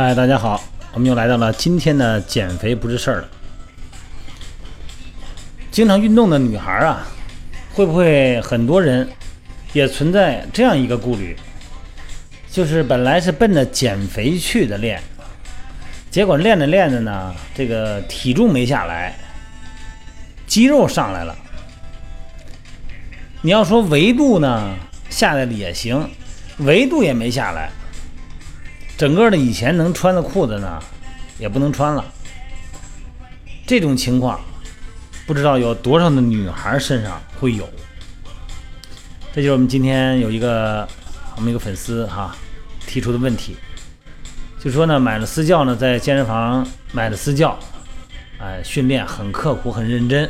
嗨，大家好，我们又来到了今天的减肥不是事儿了。经常运动的女孩啊，会不会很多人也存在这样一个顾虑，就是本来是奔着减肥去的练，结果练着练着呢，这个体重没下来，肌肉上来了。你要说维度呢，下来了也行，维度也没下来。整个的以前能穿的裤子呢，也不能穿了。这种情况，不知道有多少的女孩身上会有。这就是我们今天有一个我们一个粉丝哈提出的问题，就说呢买了私教呢，在健身房买的私教，哎，训练很刻苦很认真。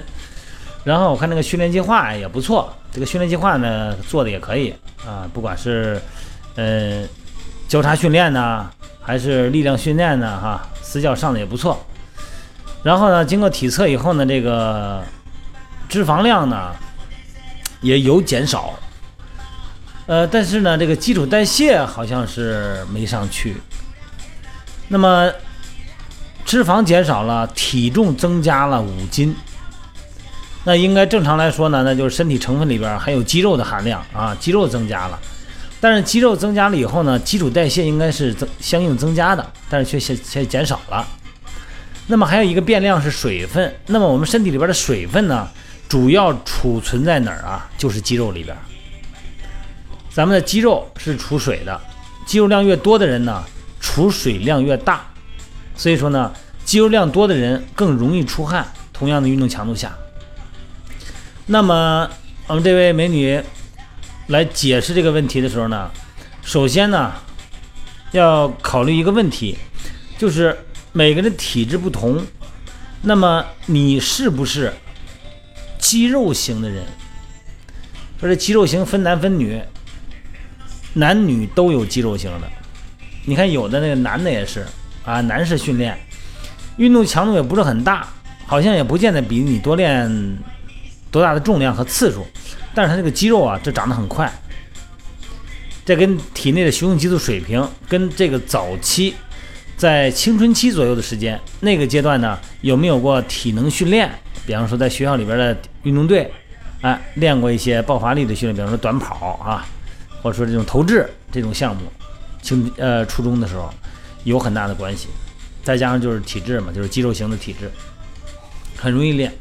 然后我看那个训练计划也不错，这个训练计划呢做的也可以啊，不管是嗯。交叉训练呢，还是力量训练呢？哈，私教上的也不错。然后呢，经过体测以后呢，这个脂肪量呢也有减少。呃，但是呢，这个基础代谢好像是没上去。那么脂肪减少了，体重增加了五斤。那应该正常来说呢，那就是身体成分里边还有肌肉的含量啊，肌肉增加了。但是肌肉增加了以后呢，基础代谢应该是增相应增加的，但是却却却减少了。那么还有一个变量是水分。那么我们身体里边的水分呢，主要储存在哪儿啊？就是肌肉里边。咱们的肌肉是储水的，肌肉量越多的人呢，储水量越大。所以说呢，肌肉量多的人更容易出汗。同样的运动强度下，那么我们这位美女。来解释这个问题的时候呢，首先呢，要考虑一个问题，就是每个人体质不同，那么你是不是肌肉型的人？说这肌肉型分男分女，男女都有肌肉型的。你看有的那个男的也是啊，男士训练，运动强度也不是很大，好像也不见得比你多练多大的重量和次数。但是他这个肌肉啊，这长得很快，这跟体内的雄性激素水平，跟这个早期在青春期左右的时间那个阶段呢，有没有过体能训练？比方说在学校里边的运动队，哎，练过一些爆发力的训练，比方说短跑啊，或者说这种投掷这种项目，青呃初中的时候有很大的关系。再加上就是体质嘛，就是肌肉型的体质，很容易练。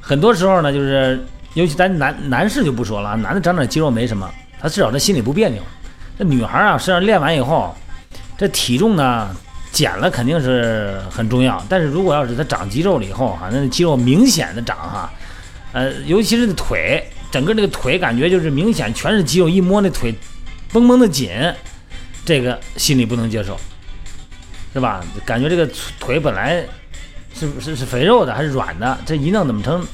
很多时候呢，就是。尤其咱男男士就不说了，男的长点肌肉没什么，他至少他心里不别扭。这女孩啊，实际上练完以后，这体重呢减了肯定是很重要。但是如果要是她长肌肉了以后哈，那肌肉明显的长哈，呃，尤其是那腿，整个那个腿感觉就是明显全是肌肉，一摸那腿绷绷的紧，这个心里不能接受，是吧？感觉这个腿本来是是是肥肉的还是软的，这一弄怎么成？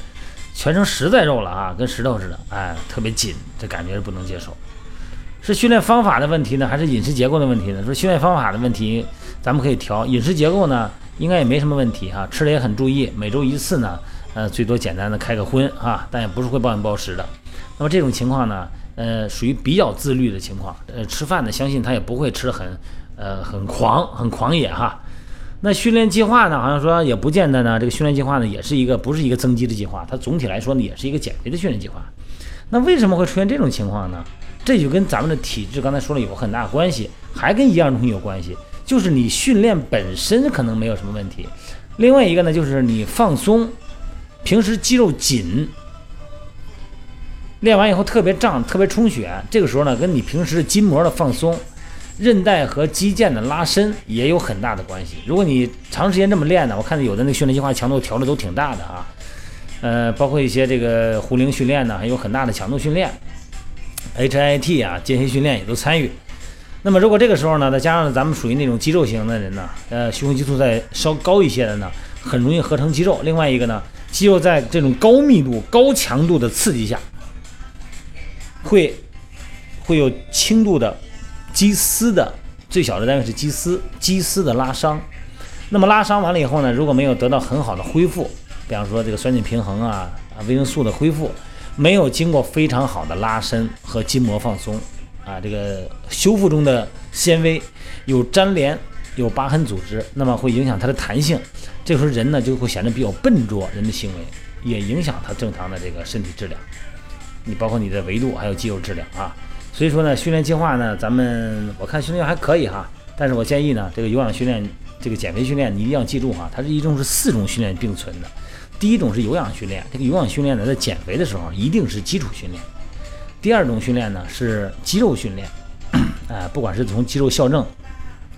全成实在肉了啊，跟石头似的，哎，特别紧，这感觉是不能接受。是训练方法的问题呢，还是饮食结构的问题呢？说训练方法的问题，咱们可以调；饮食结构呢，应该也没什么问题哈，吃的也很注意，每周一次呢，呃，最多简单的开个荤啊，但也不是会暴饮暴食的。那么这种情况呢，呃，属于比较自律的情况。呃，吃饭呢，相信他也不会吃的很，呃，很狂，很狂野哈。那训练计划呢？好像说也不见得呢。这个训练计划呢，也是一个不是一个增肌的计划，它总体来说呢，也是一个减肥的训练计划。那为什么会出现这种情况呢？这就跟咱们的体质刚才说了有很大关系，还跟一样东西有关系，就是你训练本身可能没有什么问题。另外一个呢，就是你放松，平时肌肉紧，练完以后特别胀、特别充血，这个时候呢，跟你平时筋膜的放松。韧带和肌腱的拉伸也有很大的关系。如果你长时间这么练呢，我看有的那个训练计划强度调的都挺大的啊，呃，包括一些这个壶铃训练呢，还有很大的强度训练，HIT 啊，间歇训练也都参与。那么如果这个时候呢，再加上咱们属于那种肌肉型的人呢，呃，雄激素再稍高一些的呢，很容易合成肌肉。另外一个呢，肌肉在这种高密度、高强度的刺激下，会会有轻度的。肌丝的最小的单位是肌丝，肌丝的拉伤。那么拉伤完了以后呢，如果没有得到很好的恢复，比方说这个酸碱平衡啊啊维生素的恢复，没有经过非常好的拉伸和筋膜放松啊，这个修复中的纤维有粘连有疤痕组织，那么会影响它的弹性，这时候人呢就会显得比较笨拙，人的行为也影响他正常的这个身体质量。你包括你的维度还有肌肉质量啊，所以说呢，训练计划呢，咱们我看训练还可以哈，但是我建议呢，这个有氧训练，这个减肥训练你一定要记住哈，它是一种是四种训练并存的。第一种是有氧训练，这个有氧训练呢，在减肥的时候一定是基础训练。第二种训练呢是肌肉训练，啊，不管是从肌肉校正，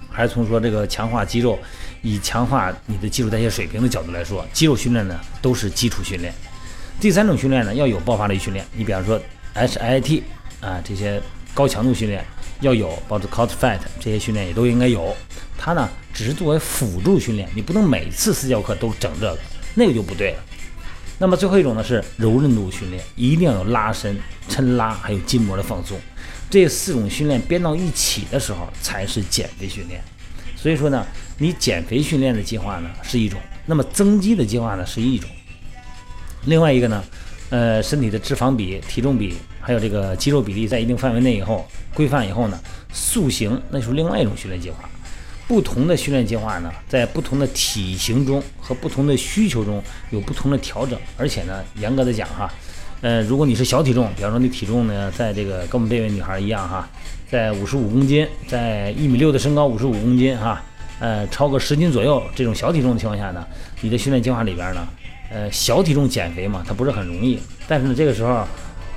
还是从说这个强化肌肉，以强化你的基础代谢水平的角度来说，肌肉训练呢都是基础训练。第三种训练呢，要有爆发力训练。你比方说 HIT 啊，这些高强度训练要有，包括 Cut Fat 这些训练也都应该有。它呢，只是作为辅助训练，你不能每次私教课都整这个，那个就不对了。那么最后一种呢是柔韧度训练，一定要有拉伸、抻拉，还有筋膜的放松。这四种训练编到一起的时候，才是减肥训练。所以说呢，你减肥训练的计划呢是一种，那么增肌的计划呢是一种。另外一个呢，呃，身体的脂肪比、体重比，还有这个肌肉比例在一定范围内以后规范以后呢，塑形那就是另外一种训练计划。不同的训练计划呢，在不同的体型中和不同的需求中有不同的调整。而且呢，严格的讲哈，呃，如果你是小体重，比方说你体重呢，在这个跟我们这位女孩一样哈，在五十五公斤，在一米六的身高，五十五公斤哈，呃，超个十斤左右这种小体重的情况下呢，你的训练计划里边呢。呃，小体重减肥嘛，它不是很容易。但是呢，这个时候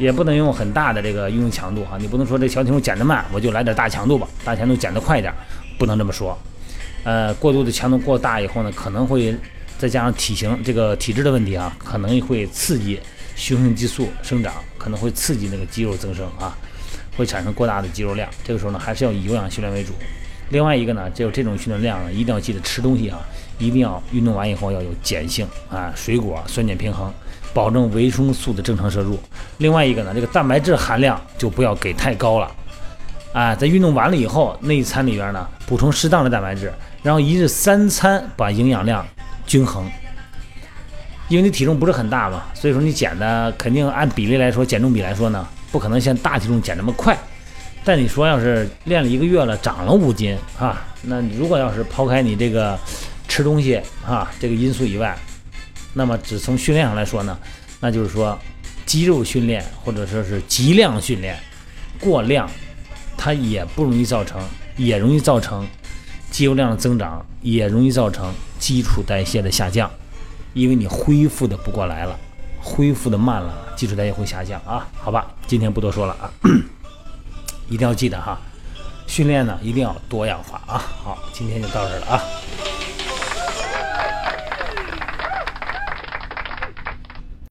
也不能用很大的这个运动强度啊，你不能说这小体重减得慢，我就来点大强度吧，大强度减得快一点，不能这么说。呃，过度的强度过大以后呢，可能会再加上体型这个体质的问题啊，可能会刺激雄性激素生长，可能会刺激那个肌肉增生啊，会产生过大的肌肉量。这个时候呢，还是要以有氧训练为主。另外一个呢，就这种训练量呢，一定要记得吃东西啊，一定要运动完以后要有碱性啊，水果酸碱平衡，保证维生素的正常摄入。另外一个呢，这个蛋白质含量就不要给太高了啊，在运动完了以后，那一餐里边呢，补充适当的蛋白质，然后一日三餐把营养量均衡。因为你体重不是很大嘛，所以说你减的肯定按比例来说，减重比来说呢，不可能像大体重减那么快。但你说要是练了一个月了，长了五斤啊，那如果要是抛开你这个吃东西啊这个因素以外，那么只从训练上来说呢，那就是说肌肉训练或者说是极量训练过量，它也不容易造成，也容易造成肌肉量的增长，也容易造成基础代谢的下降，因为你恢复的不过来了，恢复的慢了，基础代谢会下降啊。好吧，今天不多说了啊。一定要记得哈，训练呢一定要多样化啊！好，今天就到这儿了啊。